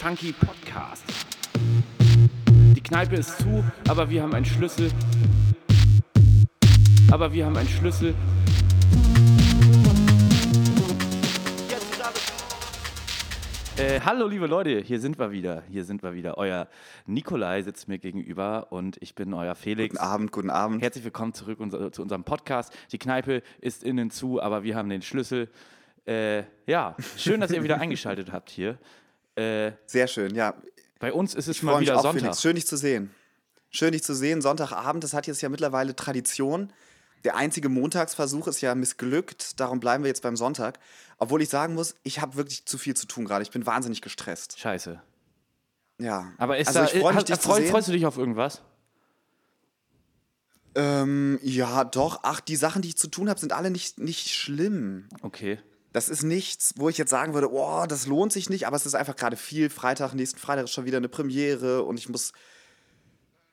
Funky Podcast. Die Kneipe ist zu, aber wir haben einen Schlüssel. Aber wir haben einen Schlüssel. Äh, hallo liebe Leute, hier sind wir wieder. Hier sind wir wieder. Euer Nikolai sitzt mir gegenüber und ich bin euer Felix. Guten Abend, guten Abend. Herzlich willkommen zurück unser, zu unserem Podcast. Die Kneipe ist innen zu, aber wir haben den Schlüssel. Äh, ja, schön, dass ihr wieder eingeschaltet habt hier. Äh, Sehr schön, ja. bei uns ist es Ich mal mich wieder auch, Sonntag. Felix. Schön, dich zu sehen. Schön, dich zu sehen. Sonntagabend, das hat jetzt ja mittlerweile Tradition. Der einzige Montagsversuch ist ja missglückt. Darum bleiben wir jetzt beim Sonntag. Obwohl ich sagen muss, ich habe wirklich zu viel zu tun gerade. Ich bin wahnsinnig gestresst. Scheiße. Ja. Aber ist also da, ich freue mich, hast- dich zu freu- freust du dich auf irgendwas? Ähm, ja, doch. Ach, die Sachen, die ich zu tun habe, sind alle nicht, nicht schlimm. Okay. Das ist nichts, wo ich jetzt sagen würde, oh, das lohnt sich nicht, aber es ist einfach gerade viel. Freitag, nächsten Freitag ist schon wieder eine Premiere und ich muss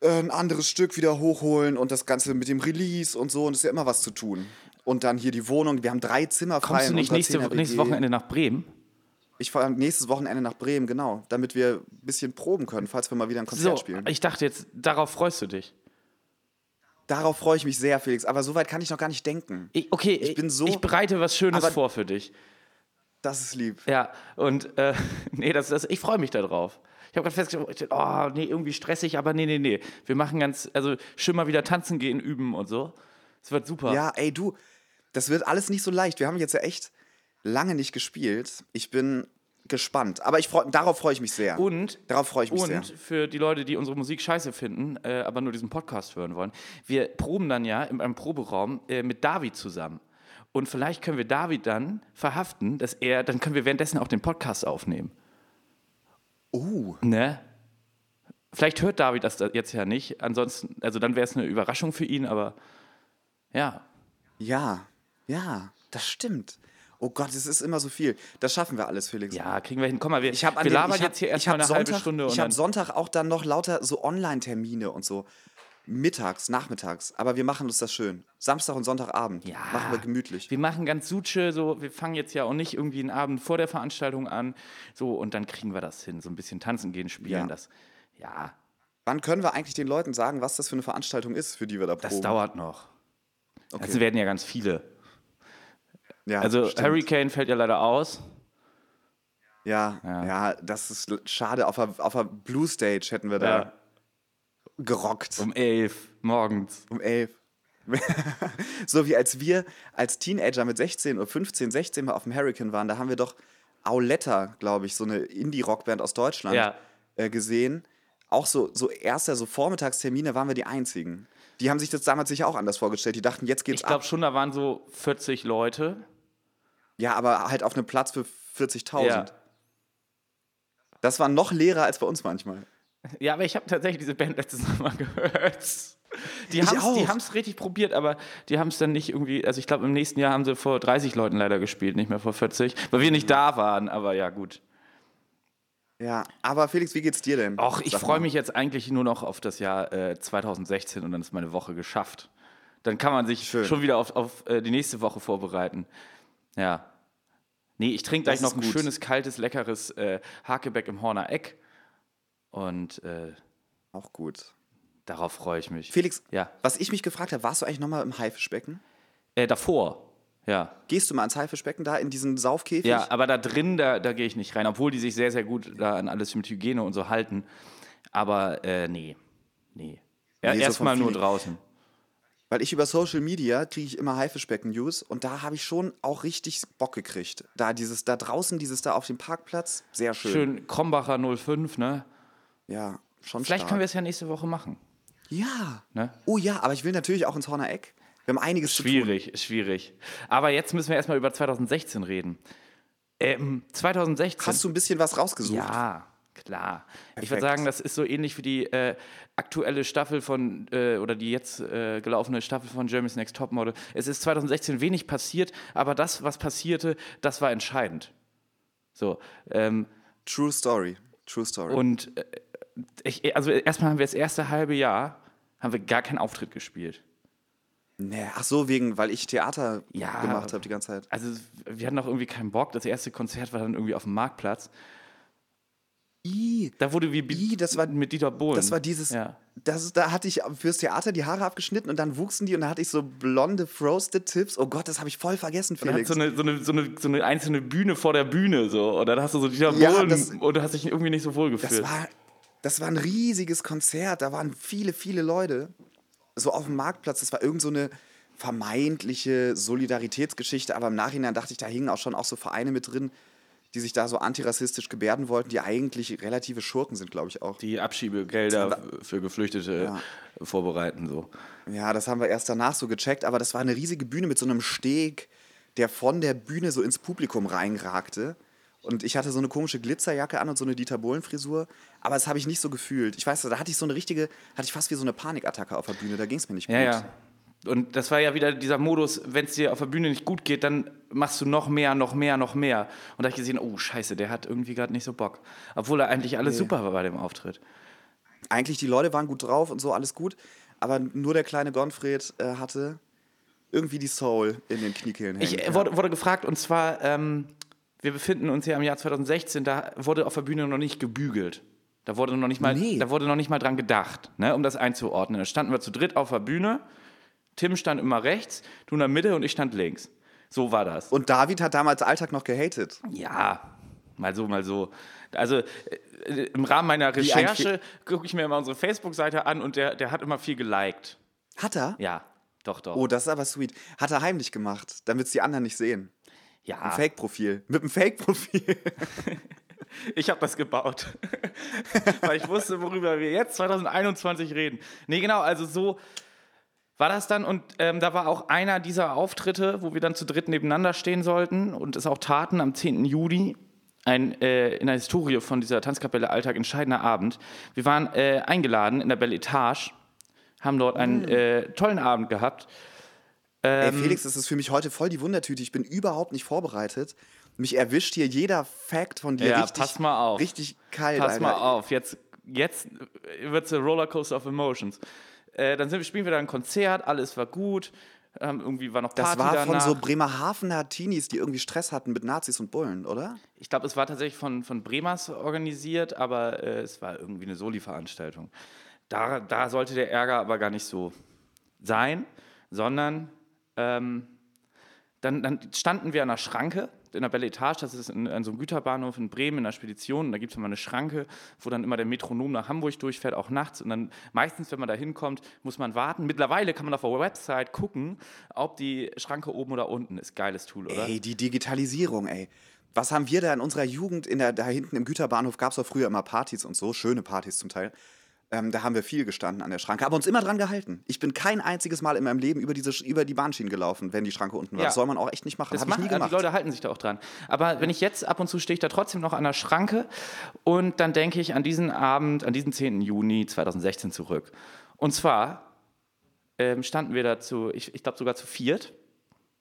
äh, ein anderes Stück wieder hochholen und das Ganze mit dem Release und so und es ist ja immer was zu tun. Und dann hier die Wohnung, wir haben drei Zimmer frei. Kommst du nicht nächste, 10er nächstes. Wochenende nach Bremen? Ich fahre nächstes Wochenende nach Bremen, genau, damit wir ein bisschen proben können, falls wir mal wieder ein Konzert So, spielen. ich dachte jetzt, darauf freust du dich. Darauf freue ich mich sehr, Felix, aber so weit kann ich noch gar nicht denken. Ich, okay, Ich bin so- Ich bereite was Schönes Aber- vor für dich. Das ist lieb. Ja, und äh, nee, das, das, ich freue mich darauf. Ich habe gerade festgestellt, oh, nee, irgendwie stressig, aber nee, nee, nee. Wir machen ganz, also schön mal wieder tanzen gehen, üben und so. Es wird super. Ja, ey, du, das wird alles nicht so leicht. Wir haben jetzt ja echt lange nicht gespielt. Ich bin gespannt. Aber ich freu, darauf freue ich mich sehr. Und, Darauf freue ich mich und sehr. für die Leute, die unsere Musik scheiße finden, äh, aber nur diesen Podcast hören wollen, wir proben dann ja in einem Proberaum äh, mit David zusammen. Und vielleicht können wir David dann verhaften, dass er, dann können wir währenddessen auch den Podcast aufnehmen. Oh, Ne? Vielleicht hört David das da jetzt ja nicht. Ansonsten, also dann wäre es eine Überraschung für ihn, aber ja. ja, ja, das stimmt. Oh Gott, es ist immer so viel. Das schaffen wir alles, Felix. Ja, kriegen wir hin. Komm mal, wir, Ich habe wir labern jetzt hier erstmal eine halbe Stunde und Ich habe Sonntag auch dann noch lauter so Online-Termine und so. Mittags, nachmittags. Aber wir machen uns das schön. Samstag und Sonntagabend. Ja. Machen wir gemütlich. wir machen ganz Suche, so, wir fangen jetzt ja auch nicht irgendwie einen Abend vor der Veranstaltung an, so, und dann kriegen wir das hin, so ein bisschen tanzen gehen, spielen, Ja. das, ja, Wann können wir eigentlich den Leuten sagen, was das für eine Veranstaltung ist, für die wir da das proben? dauert noch. Okay. Also werden ja ganz viele. Ja, Also stimmt. Hurricane fällt ja leider aus. Ja, Ja. ja, das ist schade. Auf der, auf der Blue Stage hätten wir da Ja. gerockt. Um elf morgens. Um elf. so wie als wir als Teenager mit 16 oder 15, 16 mal auf dem Hurricane waren, da haben wir doch Auletta, glaube ich, so eine Indie-Rockband aus Deutschland Ja. äh, gesehen. Auch so, so erster, so Vormittagstermine waren wir die einzigen. Die haben sich das damals sicher auch anders vorgestellt. Die dachten, jetzt geht's Ich glaube ab. schon, da waren so 40 Leute. Ja, aber halt auf einem Platz für 40.000. Ja. Das war noch leerer als bei uns manchmal. Ja, aber ich habe tatsächlich diese Band letztes Mal gehört. Die haben es richtig probiert, aber die haben es dann nicht irgendwie. Also, ich glaube, im nächsten Jahr haben sie vor 30 Leuten leider gespielt, nicht mehr vor 40, weil wir nicht da waren, aber ja, gut. Ja, aber Felix, wie geht's dir denn? Och, ich freue mich jetzt eigentlich nur noch auf das Jahr äh, 2016 und dann ist meine Woche geschafft. Dann kann man sich Schön. schon wieder auf, auf äh, die nächste Woche vorbereiten. Ja. Nee, ich trinke gleich noch ein gut. schönes, kaltes, leckeres äh, Hakebeck im Horner Eck. Und äh, Auch gut. darauf freue ich mich. Felix, Ja. was ich mich gefragt habe, warst du eigentlich nochmal im Haifischbecken? Äh, davor. Ja. Gehst du mal ans Haifischbecken da in diesen Saufkäfig? Ja, aber da drin, da, da gehe ich nicht rein, obwohl die sich sehr, sehr gut da an alles mit Hygiene und so halten. Aber äh, nee. Nee. Ja, Nee, so Erstmal nur draußen. Weil ich über Social Media kriege ich immer Haifischbecken-News und da habe ich schon auch richtig Bock gekriegt. Da dieses, da draußen, dieses da auf dem Parkplatz, sehr schön. Schön Krombacher 05, ne? Ja, schon Vielleicht stark. können wir es ja nächste Woche machen. Ja. Ne? Oh ja, aber ich will natürlich auch ins Horner Eck. Wir haben einiges zu tun. Schwierig, schwierig. Aber jetzt müssen wir erstmal über 2016 reden. Ähm, 2016. Hast du ein bisschen was rausgesucht? Ja, klar. Ich würde Perfekt. sagen, das ist so ähnlich wie die äh, aktuelle Staffel von, äh, oder die jetzt äh, gelaufene Staffel von Jeremy's Next Topmodel. Es ist 2016 wenig passiert, aber das, was passierte, das war entscheidend. So, ähm, True Story. True Story. und äh, ich, also erstmal haben wir das erste halbe Jahr, haben wir gar keinen Auftritt gespielt. nee, ach so, wegen, weil ich Theater Ja. gemacht habe die ganze Zeit. Also wir hatten auch irgendwie keinen Bock. Das erste Konzert war dann irgendwie auf dem Marktplatz. I. Da wurde wie I, das war- mit Dieter Bohlen. Das war dieses, Ja. das, da hatte ich fürs Theater die Haare abgeschnitten und dann wuchsen die und da hatte ich so blonde Frosted Tips. Oh Gott, das habe ich voll vergessen, Und hat Felix. so eine, so, eine, so, eine, so eine einzelne Bühne vor der Bühne so. Und dann hast du so Dieter Ja, Bohlen das- und du hast dich irgendwie nicht so wohl Das gefühlt. war, das war ein riesiges Konzert. Da waren viele, viele Leute. So auf dem Marktplatz. Das war irgend so eine vermeintliche Solidaritätsgeschichte. Aber im Nachhinein dachte ich, da hingen auch schon auch so Vereine mit drin, die sich da so antirassistisch gebärden wollten, die eigentlich relative Schurken sind, glaube ich auch. Die Abschiebegelder für Geflüchtete Ja. vorbereiten so. Ja, das haben wir erst danach so gecheckt. Aber das war eine riesige Bühne mit so einem Steg, der von der Bühne so ins Publikum reinragte. Und ich hatte so eine komische Glitzerjacke an und so eine Dieter Bohlen-Frisur. Aber das habe ich nicht so gefühlt. Ich weiß, da hatte ich so eine richtige, hatte ich fast wie so eine Panikattacke auf der Bühne. Da ging es mir nicht gut. Ja, ja. Und das war ja wieder dieser Modus, wenn es dir auf der Bühne nicht gut geht, dann machst du noch mehr, noch mehr, noch mehr. Und da habe ich gesehen, oh scheiße, der hat irgendwie gerade nicht so Bock. Obwohl er eigentlich alles super war bei dem Auftritt. Eigentlich, die Leute waren gut drauf und so, alles gut. Aber nur der kleine Gonfred äh, hatte irgendwie die Soul in den Kniekehlen. Ich äh, wurde, wurde gefragt, und zwar, ähm, wir befinden uns ja im Jahr 2016, da wurde auf der Bühne noch nicht gebügelt. Da wurde noch nicht mal, Nee. da wurde noch nicht mal dran gedacht, ne, um das einzuordnen. Da standen wir zu dritt auf der Bühne. Tim stand immer rechts, du in der Mitte und ich stand links. So war das. Und David hat damals Alltag noch gehatet. Ja, mal so, mal so. Also äh, im Rahmen meiner ein Recherche gucke ich mir immer unsere Facebook-Seite an und der, der hat immer viel geliked. Hat er? Ja, doch, doch. Oh, das ist aber sweet. Hat er heimlich gemacht, damit es die anderen nicht sehen. Ein ja, Fake-Profil. Mit einem Fake-Profil. ich habe das gebaut. Weil ich wusste, worüber wir jetzt 2021 reden. Nee, genau, also so war das dann. Und ähm, da war auch einer dieser Auftritte, wo wir dann zu dritt nebeneinander stehen sollten und es auch taten am 10. Juli. Ein, äh, in der Historie von dieser Tanzkapelle Alltag entscheidender Abend. Wir waren äh, eingeladen in der Belle Etage, haben dort einen Mm. äh, tollen Abend gehabt. Ey, Ähm, Felix, das ist für mich heute voll die Wundertüte. Ich bin überhaupt nicht vorbereitet. Mich erwischt hier jeder Fact von dir Ja, richtig, pass mal auf. richtig kalt. Pass Alter. mal auf, jetzt, jetzt wird es ein Rollercoaster of Emotions. Äh, dann sind, spielen wir da ein Konzert, alles war gut, ähm, irgendwie war noch Party Das war von danach. so Bremerhavener Teenies, die irgendwie Stress hatten mit Nazis und Bullen, oder? ich glaube, es war tatsächlich von, von Bremers organisiert, aber äh, es war irgendwie eine Soli-Veranstaltung. Da, da sollte der Ärger aber gar nicht so sein, sondern ähm, dann, dann standen wir an der Schranke in der Belle Etage, das ist in, an so einem Güterbahnhof in Bremen in der Spedition. Und da gibt es immer eine Schranke, wo dann immer der Metronom nach Hamburg durchfährt, auch nachts. Und dann meistens, wenn man da hinkommt, muss man warten. Mittlerweile kann man auf der Website gucken, ob die Schranke oben oder unten ist. Geiles Tool, oder? Ey, die Digitalisierung, ey. Was haben wir da in unserer Jugend, in der, da hinten im Güterbahnhof gab es auch früher immer Partys und so, schöne Partys zum Teil. Ähm, da haben wir viel gestanden an der Schranke, aber uns immer dran gehalten. Ich bin kein einziges Mal in meinem Leben über, diese, über die Bahnschienen gelaufen, wenn die Schranke unten war. Ja. Das soll man auch echt nicht machen. Das Habe ich nie gemacht. Die Leute halten sich da auch dran. Aber wenn ich jetzt ab und zu stehe ich da trotzdem noch an der Schranke und dann denke ich an diesen Abend, an diesen 10. Juni 2016 zurück. Und zwar ähm, standen wir dazu, ich, ich glaube sogar zu viert.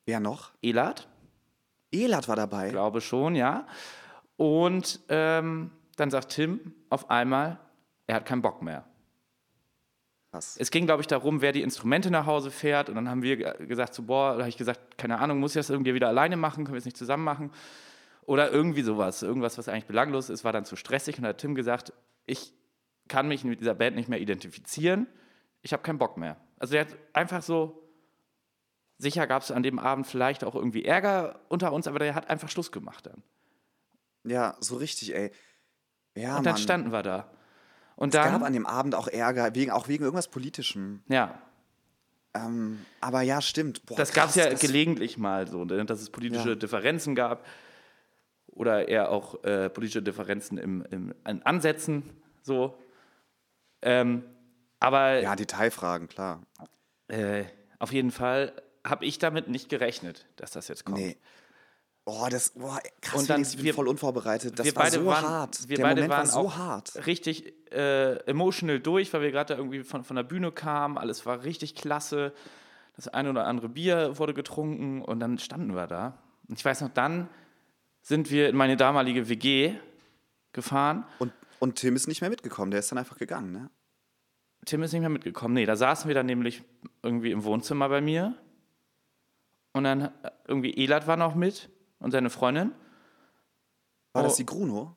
Wer noch? Elat, Elat war dabei. glaube schon, ja. Und ähm, dann sagt Tim auf einmal, er hat keinen Bock mehr. Krass. Es ging, glaube ich, darum, wer die Instrumente nach Hause fährt. Und dann haben wir ge- gesagt, so, boah, da habe ich gesagt, keine Ahnung, muss ich das irgendwie wieder alleine machen? Können wir es nicht zusammen machen? Oder irgendwie sowas. Irgendwas, was eigentlich belanglos ist, war dann zu stressig. Und da hat Tim gesagt, ich kann mich mit dieser Band nicht mehr identifizieren. Ich habe keinen Bock mehr. Also er hat einfach so, sicher gab es an dem Abend vielleicht auch irgendwie Ärger unter uns, aber der hat einfach Schluss gemacht dann. Ja, so richtig, ey. Ja, Und dann Mann. standen wir da. Und es gab dann, an dem Abend auch Ärger, wegen, auch wegen irgendwas Politischem. ja, Ähm, aber ja, stimmt. Boah, Das gab es ja das- gelegentlich mal so, ne, dass es politische Ja. Differenzen gab oder eher auch äh, politische Differenzen im, im, in Ansätzen so. Ähm, aber Ja, Detailfragen, klar. äh, auf jeden Fall habe ich damit nicht gerechnet, dass das jetzt kommt. Nee. Oh, das, boah, krass, Und dann Felix, ich bin wir- voll unvorbereitet. Das wir war beide so waren, hart. Wir Der beide Moment waren war so auch hart. richtig äh, emotional durch, weil wir gerade irgendwie von, von der Bühne kamen. Alles war richtig klasse. Das eine oder andere Bier wurde getrunken und dann standen wir da. Und ich weiß noch, dann sind wir in meine damalige WG gefahren. Und, und Tim ist nicht mehr mitgekommen, der ist dann einfach gegangen, ne? Tim ist nicht mehr mitgekommen. Nee, da saßen wir dann nämlich irgendwie im Wohnzimmer bei mir. Und dann äh, irgendwie Elat war noch mit und seine Freundin. War Oh. das die Gruno?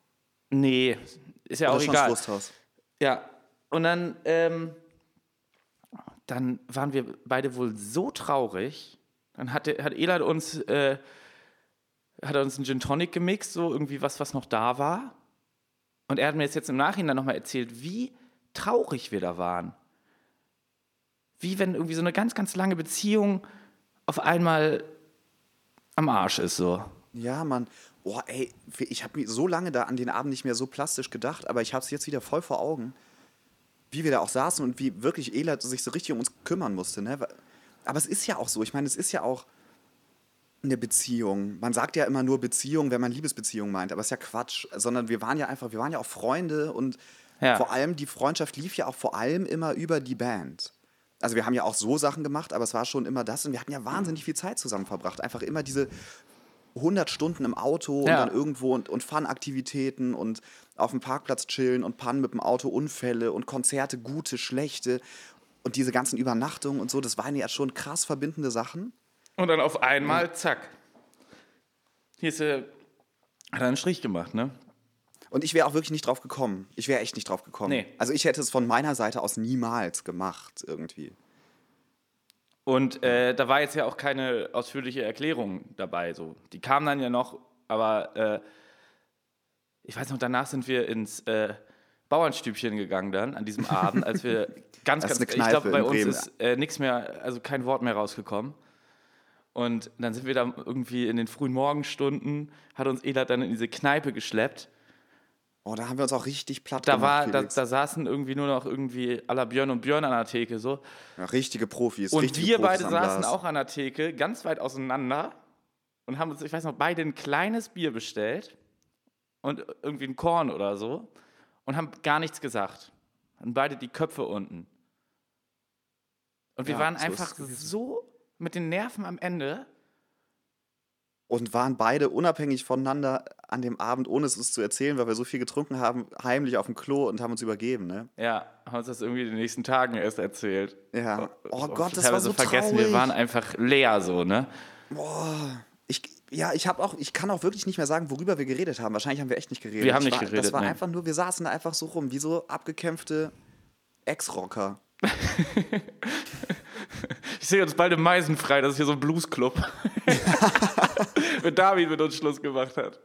Nee, ist ja Oder auch egal. das Wursthaus. Ja, und dann, ähm, dann waren wir beide wohl so traurig. Dann hat, hat Elad uns, äh, hat er uns einen Gin Tonic gemixt, so irgendwie was, was noch da war. Und er hat mir jetzt, jetzt im Nachhinein nochmal erzählt, wie traurig wir da waren. Wie wenn irgendwie so eine ganz, ganz lange Beziehung auf einmal am Arsch ist, so. Ja, Mann. Boah, ey, ich habe mir so lange da an den Abend nicht mehr so plastisch gedacht, aber ich habe es jetzt wieder voll vor Augen, wie wir da auch saßen und wie wirklich Elad sich so richtig um uns kümmern musste. Ne? Aber es ist ja auch so. Ich meine, es ist ja auch eine Beziehung. Man sagt ja immer nur Beziehung, wenn man Liebesbeziehung meint, aber es ist ja Quatsch. Sondern wir waren ja einfach, wir waren ja auch Freunde und Ja. vor allem die Freundschaft lief ja auch vor allem immer über die Band. Also wir haben ja auch so Sachen gemacht, aber es war schon immer das und wir hatten ja wahnsinnig viel Zeit zusammen verbracht. Einfach immer diese 100 Stunden im Auto Ja. und dann irgendwo und, und Fun-Aktivitäten und auf dem Parkplatz chillen und pannen mit dem Auto Unfälle und Konzerte, gute, schlechte und diese ganzen Übernachtungen und so, das waren ja schon krass verbindende Sachen. Und dann auf einmal, zack. Hier ist er, hat er einen Strich gemacht, ne? Und ich wäre auch wirklich nicht drauf gekommen. Ich wäre echt nicht drauf gekommen. Nee. Also ich hätte es von meiner Seite aus niemals gemacht, irgendwie. Und äh, da war jetzt ja auch keine ausführliche Erklärung dabei. So. Die kam dann ja noch, aber äh, ich weiß noch, danach sind wir ins äh, Bauernstübchen gegangen dann an diesem Abend, als wir ganz, ganz, ich glaube, bei uns Bremen. ist äh, nichts mehr, also kein Wort mehr rausgekommen. Und dann sind wir da irgendwie in den frühen Morgenstunden, hat uns Elad dann in diese Kneipe geschleppt. Oh, da haben wir uns auch richtig platt Da, gemacht, war, da, da saßen irgendwie nur noch irgendwie aller Björn und Björn an der Theke so. Ja, richtige Profis. Und richtige wir Profis beide saßen auch an der Theke, ganz weit auseinander und haben uns, ich weiß noch, beide ein kleines Bier bestellt und irgendwie ein Korn oder so und haben gar nichts gesagt. Und beide die Köpfe unten. Und wir Ja, waren so einfach so mit den Nerven am Ende. Und waren beide unabhängig voneinander an dem Abend, ohne es uns zu erzählen, weil wir so viel getrunken haben, heimlich auf dem Klo und haben uns übergeben, ne? Ja, haben uns das irgendwie in den nächsten Tagen erst erzählt. Ja. Oh Auch Gott, das war so vergessen, traurig. wir waren einfach leer so, ne? Ich, ja, ich habe auch, ich kann auch wirklich nicht mehr sagen, worüber wir geredet haben. Wahrscheinlich haben wir echt nicht geredet. Wir haben Ich nicht war, geredet, Das war nee. einfach nur, wir saßen da einfach so rum, wie so abgekämpfte Ex-Rocker. Ich sehe uns bald im Meisenfrei, das ist hier so ein Bluesclub. Wenn David mit uns Schluss gemacht hat.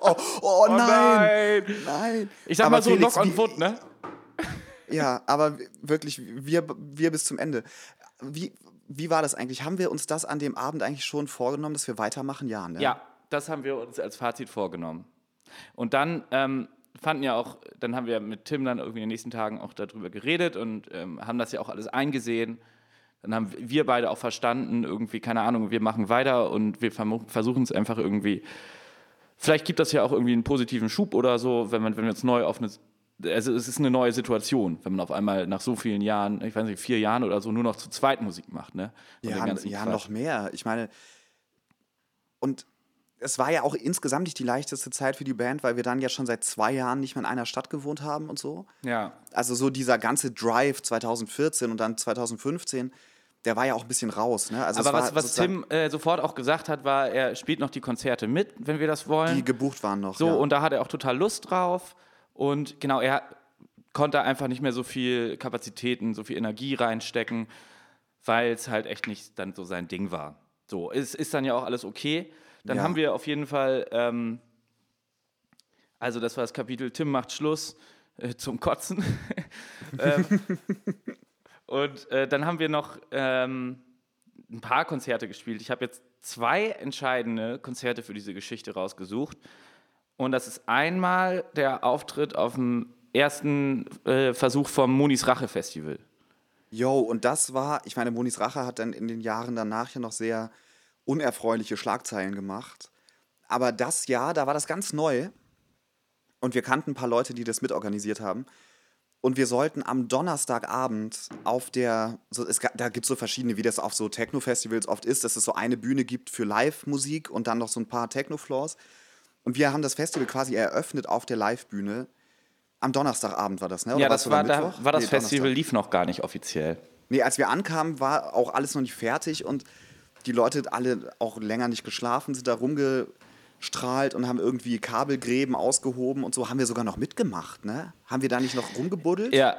oh, oh, nein, nein. nein. Ich sag Aber mal so, Felix, Knock on Wood, ne? Ja, aber wirklich, wir, wir bis zum Ende. Wie, wie war das eigentlich? Haben wir uns das an dem Abend eigentlich schon vorgenommen, dass wir weitermachen? Ja, ne? Ja, das haben wir uns als Fazit vorgenommen. Und dann ähm, fanden ja auch, dann haben wir mit Tim dann irgendwie in den nächsten Tagen auch darüber geredet und ähm, haben das ja auch alles eingesehen. Dann haben wir beide auch verstanden, irgendwie, keine Ahnung, wir machen weiter und wir versuchen es einfach irgendwie. Vielleicht gibt das ja auch irgendwie einen positiven Schub oder so, wenn, man, wenn wir uns neu auf eine. Also, es ist eine neue Situation, wenn man auf einmal nach so vielen Jahren, ich weiß nicht, vier Jahren oder so, nur noch zu zweit Musik macht, ne? Und Ja, ja noch mehr. Ich meine, und es war ja auch insgesamt nicht die leichteste Zeit für die Band, weil wir dann ja schon seit zwei Jahren nicht mehr in einer Stadt gewohnt haben und so. Ja, Also so dieser ganze Drive 2014 und dann 2015, der war ja auch ein bisschen raus. Ne? Also Aber war was, was Tim äh, sofort auch gesagt hat, war, er spielt noch die Konzerte mit, wenn wir das wollen. die gebucht waren noch. so, ja. und da hat er auch total Lust drauf. Und genau, er konnte einfach nicht mehr so viel Kapazitäten, so viel Energie reinstecken, weil es halt echt nicht dann so sein Ding war. So, es ist dann ja auch alles okay. Dann Ja. haben wir auf jeden Fall, ähm, also das war das Kapitel Tim macht Schluss äh, zum Kotzen. ähm, und äh, dann haben wir noch ähm, ein paar Konzerte gespielt. Ich habe jetzt zwei entscheidende Konzerte für diese Geschichte rausgesucht. Und das ist einmal der Auftritt auf dem ersten äh, Versuch vom Monis Rache Festival. Yo, und das war, ich meine, Monis Rache hat dann in den Jahren danach ja noch sehr unerfreuliche Schlagzeilen gemacht. Aber das Jahr, da war das ganz neu. Und wir kannten ein paar Leute, die das mitorganisiert haben. Und wir sollten am Donnerstagabend auf der, so, es, da gibt es so verschiedene, wie das auf so Techno-Festivals oft ist, dass es so eine Bühne gibt für Live-Musik und dann noch so ein paar Techno-Floors. Und wir haben das Festival quasi eröffnet auf der Live-Bühne. Am Donnerstagabend war das, ne? Oder ja, das war, da war das Nee, Festival, Donnerstag. lief noch gar nicht offiziell. Nee, als wir ankamen, war auch alles noch nicht fertig und die Leute alle auch länger nicht geschlafen, sind da rumge, strahlt und haben irgendwie Kabelgräben ausgehoben und so. Haben wir sogar noch mitgemacht, ne? Haben wir da nicht noch rumgebuddelt? Ja.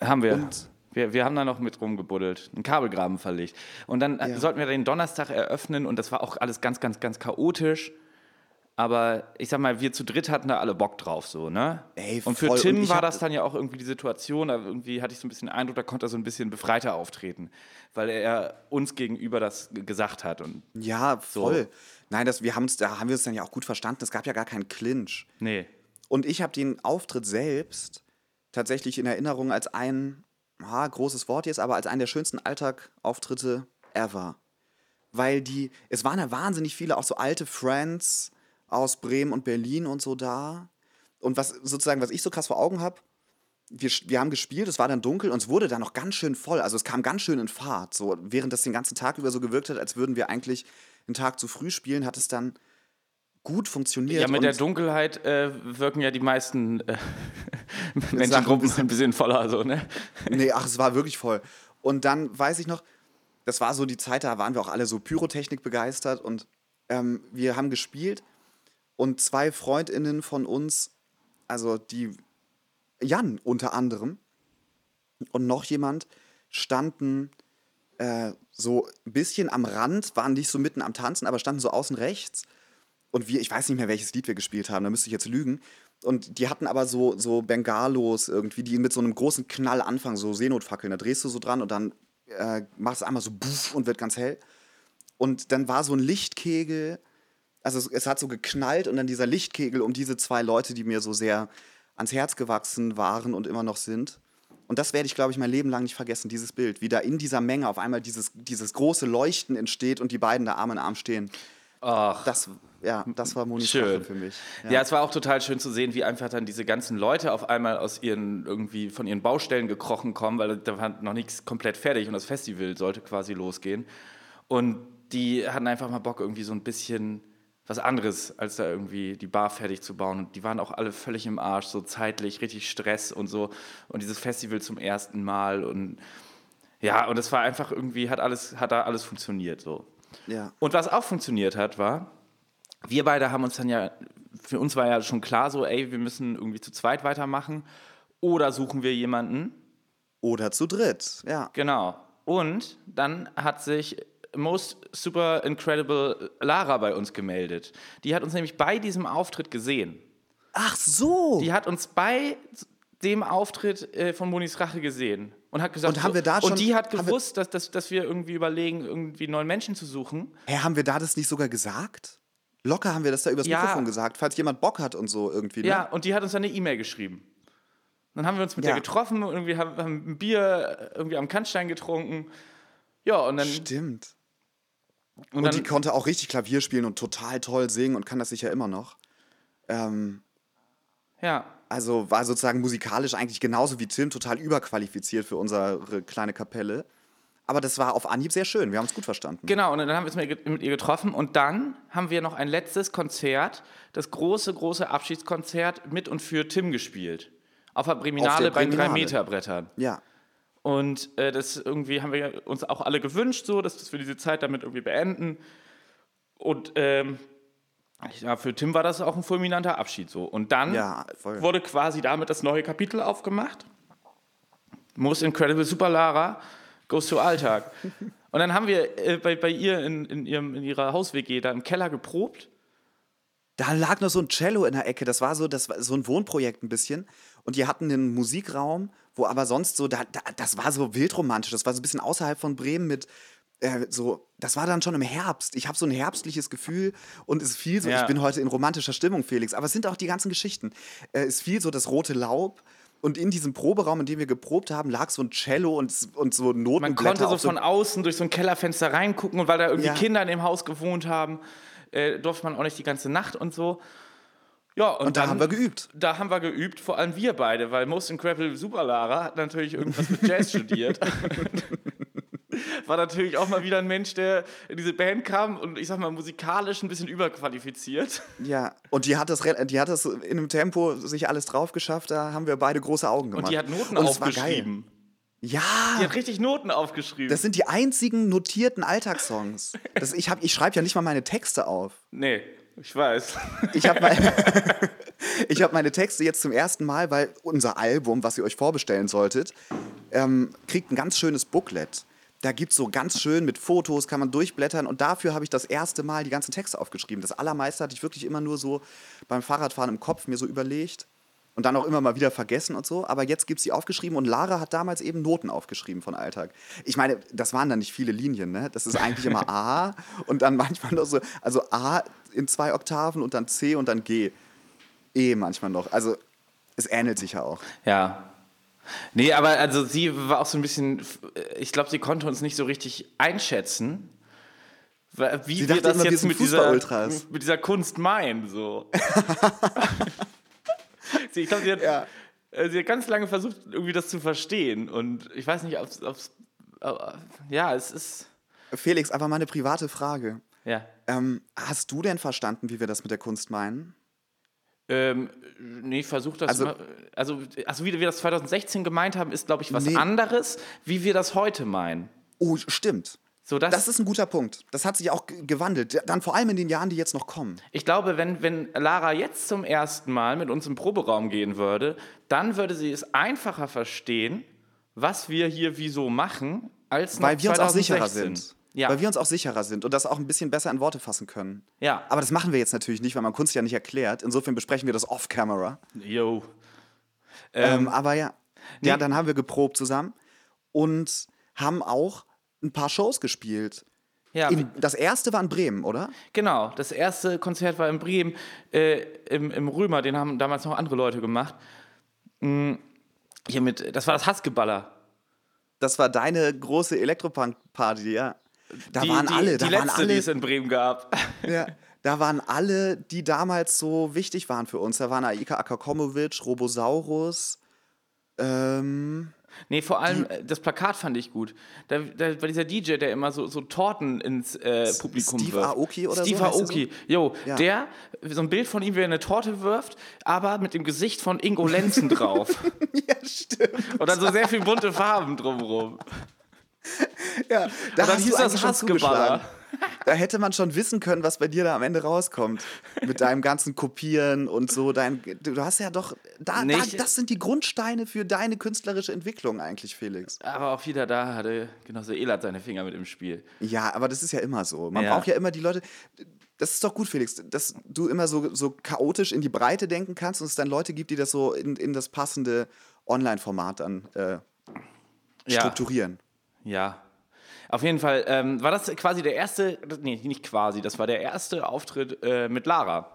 Haben wir. Und- wir, wir haben da noch mit rumgebuddelt, einen Kabelgraben verlegt. Und dann Ja. sollten wir den Donnerstag eröffnen und das war auch alles ganz, ganz, ganz chaotisch. Aber ich sag mal, wir zu dritt hatten da alle Bock drauf, so, ne? Ey, und für voll. Tim Und war das dann ja auch irgendwie die Situation, da irgendwie hatte ich so ein bisschen den Eindruck, da konnte er so ein bisschen befreiter auftreten, weil er uns gegenüber das gesagt hat. Und Ja, voll. Nein, das, wir haben's, da haben wir es dann ja auch gut verstanden. Es gab ja gar keinen Clinch. nee. Und ich habe den Auftritt selbst tatsächlich in Erinnerung als ein, ha, großes Wort jetzt, aber als einen der schönsten Alltagauftritte ever. Weil die, es waren ja wahnsinnig viele, auch so alte Friends aus Bremen und Berlin und so da. Und was sozusagen, was ich so krass vor Augen habe, wir, wir haben gespielt, es war dann dunkel und es wurde dann noch ganz schön voll. Also es kam ganz schön in Fahrt. So, während das den ganzen Tag über so gewirkt hat, als würden wir eigentlich einen Tag zu früh spielen, hat es dann gut funktioniert. Ja, mit der Dunkelheit äh, wirken ja die meisten äh, Menschengruppen ein ein bisschen voller, so, ne? Nee, ach, es war wirklich voll. Und dann weiß ich noch, das war so die Zeit, da waren wir auch alle so Pyrotechnik begeistert und ähm, wir haben gespielt und zwei FreundInnen von uns, also die Jan unter anderem und noch jemand, standen äh, so ein bisschen am Rand, waren nicht so mitten am Tanzen, aber standen so außen rechts. Und wir, ich weiß nicht mehr, welches Lied wir gespielt haben, da müsste ich jetzt lügen. Und die hatten aber so, so Bengalos irgendwie, die mit so einem großen Knall anfangen, so Seenotfackeln. Da drehst du so dran und dann äh, machst du einmal so buff und wird ganz hell. Und dann war so ein Lichtkegel, also es, es hat so geknallt und dann dieser Lichtkegel um diese zwei Leute, die mir so sehr ans Herz gewachsen waren und immer noch sind. Und das werde ich, glaube ich, mein Leben lang nicht vergessen, dieses Bild. Wie da in dieser Menge auf einmal dieses, dieses große Leuchten entsteht und die beiden da Arm in Arm stehen. Ach, Das, ja, das war Monis Schön. Für mich. Ja. es war auch total schön zu sehen, wie einfach dann diese ganzen Leute auf einmal aus ihren irgendwie von ihren Baustellen gekrochen kommen, weil da war noch nichts komplett fertig und das Festival sollte quasi losgehen. Und die hatten einfach mal Bock, irgendwie so ein bisschen was anderes, als da irgendwie die Bar fertig zu bauen. Und die waren auch alle völlig im Arsch, so zeitlich, richtig Stress und so. Und dieses Festival zum ersten Mal und ja, und es war einfach irgendwie, hat alles, hat da alles funktioniert so. Ja. Und was auch funktioniert hat, war, wir beide haben uns dann ja, für uns war ja schon klar so, ey, wir müssen irgendwie zu zweit weitermachen oder suchen wir jemanden. Oder zu dritt, ja. Genau. Und dann hat sich Most Super Incredible Lara bei uns gemeldet. Die hat uns nämlich bei diesem Auftritt gesehen. Ach so! Die hat uns bei dem Auftritt äh, von Monis Rache gesehen und hat gesagt, Und haben wir da schon- und die hat gewusst, dass, dass, dass wir irgendwie überlegen, irgendwie neuen Menschen zu suchen. Hä, haben wir da das nicht sogar gesagt? Locker haben wir das da übers Ja. Mikrofon gesagt, falls jemand Bock hat und so irgendwie. Ne? Ja, und die hat uns dann eine E-Mail geschrieben. Dann haben wir uns mit Ja. der getroffen und irgendwie haben, haben ein Bier irgendwie am Kannstein getrunken. Ja, und dann, Stimmt. Und Und, die konnte auch richtig Klavier spielen und total toll singen und kann das sicher immer noch. Ähm, ja, also war sozusagen musikalisch eigentlich genauso wie Tim total überqualifiziert für unsere kleine Kapelle. Aber das war auf Anhieb sehr schön. Wir haben es gut verstanden. genau. Und dann haben wir uns mit, ihr getroffen und dann haben wir noch ein letztes Konzert, das große, große Abschiedskonzert mit und für Tim gespielt. Auf der Breminale der bei den Breminale. 3-Meter-Brettern. Ja. Und äh, das irgendwie haben wir uns auch alle gewünscht, so, dass, wir diese Zeit damit irgendwie beenden. Und ähm, ja, für Tim war das auch ein fulminanter Abschied so. Und dann Ja, wurde quasi damit das neue Kapitel aufgemacht. Most Incredible Super Lara goes to Alltag. Und dann haben wir äh, bei, bei ihr in, in, ihrem, in ihrer Haus-WG da im Keller geprobt. Da lag noch so ein Cello in der Ecke. Das war so, das war so ein Wohnprojekt ein bisschen. Und die hatten einen Musikraum, wo aber sonst so, da, da, das war so wildromantisch. Das war so ein bisschen außerhalb von Bremen mit äh, so, das war dann schon im Herbst. Ich habe so ein herbstliches Gefühl und es fiel so, Ja. ich bin heute in romantischer Stimmung, Felix. Aber es sind auch die ganzen Geschichten. Äh, es fiel so das rote Laub. Und in diesem Proberaum, in dem wir geprobt haben, lag so ein Cello und, und so Notenblätter. Man konnte so von außen durch so ein Kellerfenster reingucken und weil da irgendwie Ja. Kinder in dem Haus gewohnt haben, äh, durfte man auch nicht die ganze Nacht und so. Ja, und, Und da dann, haben wir geübt. Da haben wir geübt, vor allem wir beide, weil Most Incredible Super Lara hat natürlich irgendwas mit Jazz studiert. War natürlich auch mal wieder ein Mensch, der in diese Band kam und ich sag mal musikalisch ein bisschen überqualifiziert. Ja, und die hat das, die hat das in einem Tempo sich alles drauf geschafft, da haben wir beide große Augen gemacht. Und die hat Noten Und aufgeschrieben. Ja, Die hat richtig Noten aufgeschrieben. das sind die einzigen notierten Alltagssongs. Das, ich hab, ich schreibe ja nicht mal meine Texte auf. nee, ich weiß. Ich habe mein, hab meine Texte jetzt zum ersten Mal, weil unser Album, was ihr euch vorbestellen solltet, ähm, kriegt ein ganz schönes Booklet. Da gibt es so ganz schön mit Fotos, kann man durchblättern und dafür habe ich das erste Mal die ganzen Texte aufgeschrieben. Das allermeiste hatte ich wirklich immer nur so beim Fahrradfahren im Kopf mir so überlegt und dann auch immer mal wieder vergessen und so. Aber jetzt gibt es sie aufgeschrieben und Lara hat damals eben Noten aufgeschrieben von Alltag. Ich meine, das waren dann nicht viele Linien, ne? Das ist eigentlich immer A und dann manchmal noch so, also A in zwei Oktaven und dann C und dann G. E manchmal noch. Also es ähnelt sich ja auch. Ja. Nee, aber also sie war auch so ein bisschen, ich glaube, sie konnte uns nicht so richtig einschätzen, wie Sie wir das immer, wir jetzt sind mit dieser, mit dieser Kunst meinen. So. sie, ich glaube, sie, hat- Ja. äh, sie hat ganz lange versucht, irgendwie das zu verstehen. Und ich weiß nicht, ob es. Ja, es ist. Felix, einfach mal eine private Frage. Ja. Ähm, hast du denn verstanden, wie wir das mit der Kunst meinen? Ähm, nee, versuch das Also- mal. Also, also, wie wir das 2016 gemeint haben, ist, glaube ich, was Nee. anderes, wie wir das heute meinen. Oh, stimmt. So, das, Das ist ein guter Punkt. Das hat sich auch gewandelt. Dann vor allem in den Jahren, die jetzt noch kommen. Ich glaube, wenn, wenn Lara jetzt zum ersten Mal mit uns im Proberaum gehen würde, dann würde sie es einfacher verstehen, was wir hier wieso machen, als noch Weil wir uns auch 2016. sicherer sind. Ja. Weil wir uns auch sicherer sind und das auch ein bisschen besser in Worte fassen können. Ja. Aber das machen wir jetzt natürlich nicht, weil man Kunst ja nicht erklärt. Insofern besprechen wir das off-camera. Yo. Ähm, aber ja. nee. Ja, dann haben wir geprobt zusammen und haben auch ein paar Shows gespielt. Ja, In, das erste war in Bremen, oder? genau. Das erste Konzert war in Bremen, äh, im, im Römer, den haben damals noch andere Leute gemacht. Mm, Hier mit, das war das Hassgeballer. Das war deine große Elektropunk-Party, ja. Da die, waren die, alle, die da letzte, waren alle. die es in Bremen gab. Ja, da waren alle, die damals so wichtig waren für uns. Da waren Aika Akakomovic, Robosaurus. Ähm, Nee, vor allem äh, das Plakat fand ich gut. Da, da war dieser DJ, der immer so, so Torten ins äh, Publikum Steve wirft. Aoki oder so Steve heißt der Aoki, jo, Ja. der so ein Bild von ihm, wie er eine Torte wirft, aber mit dem Gesicht von Ingo Lenzen drauf. ja, stimmt. Und dann so sehr viel bunte Farben drumrum. Ja, da Und dann hast hieß du das Hassgeballer. Da hätte man schon wissen können, was bei dir da am Ende rauskommt. Mit deinem ganzen Kopieren und so. Dein, du hast ja doch. Da, da, das sind die Grundsteine für deine künstlerische Entwicklung eigentlich, Felix. Aber auch wieder da hatte Genosse Elat seine Finger mit im Spiel. Ja, aber das ist ja immer so. Man Ja. braucht ja immer die Leute. Das ist doch gut, Felix, dass du immer so, so chaotisch in die Breite denken kannst und es dann Leute gibt, die das so in, in das passende Online-Format dann äh, Ja. strukturieren. Ja. Auf jeden Fall ähm, war das quasi der erste, nee, nicht quasi, das war der erste Auftritt äh, mit Lara.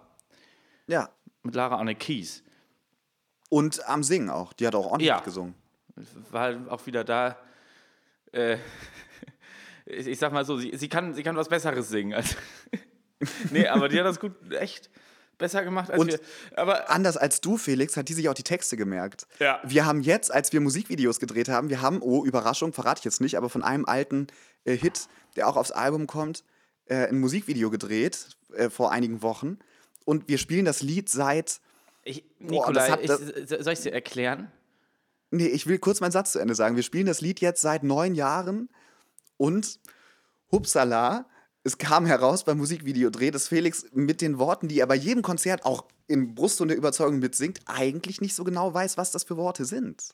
Ja. Mit Lara on the Keys. Und am Singen auch. Die hat auch ordentlich Ja. gesungen. war halt auch wieder da. Äh, ich, ich sag mal so, sie, sie, kann, sie kann was Besseres singen. Als nee, aber die hat das gut, echt besser gemacht als Und- wir. Aber Anders als du, Felix, hat die sich auch die Texte gemerkt. Ja. Wir haben jetzt, als wir Musikvideos gedreht haben, wir haben, oh, Überraschung, verrate ich jetzt nicht, aber von einem alten äh, Hit, der auch aufs Album kommt, äh, ein Musikvideo gedreht äh, vor einigen Wochen. Und wir spielen das Lied seit. ich, Boah, Nikolai, hat- ich, soll ich dir erklären? Nee, ich will kurz meinen Satz zu Ende sagen. Wir spielen das Lied jetzt seit neun Jahren und hupsala, es kam heraus beim Musikvideodreh, dass Felix mit den Worten, die er bei jedem Konzert auch in Brust und der Überzeugung mitsingt, eigentlich nicht so genau weiß, was das für Worte sind.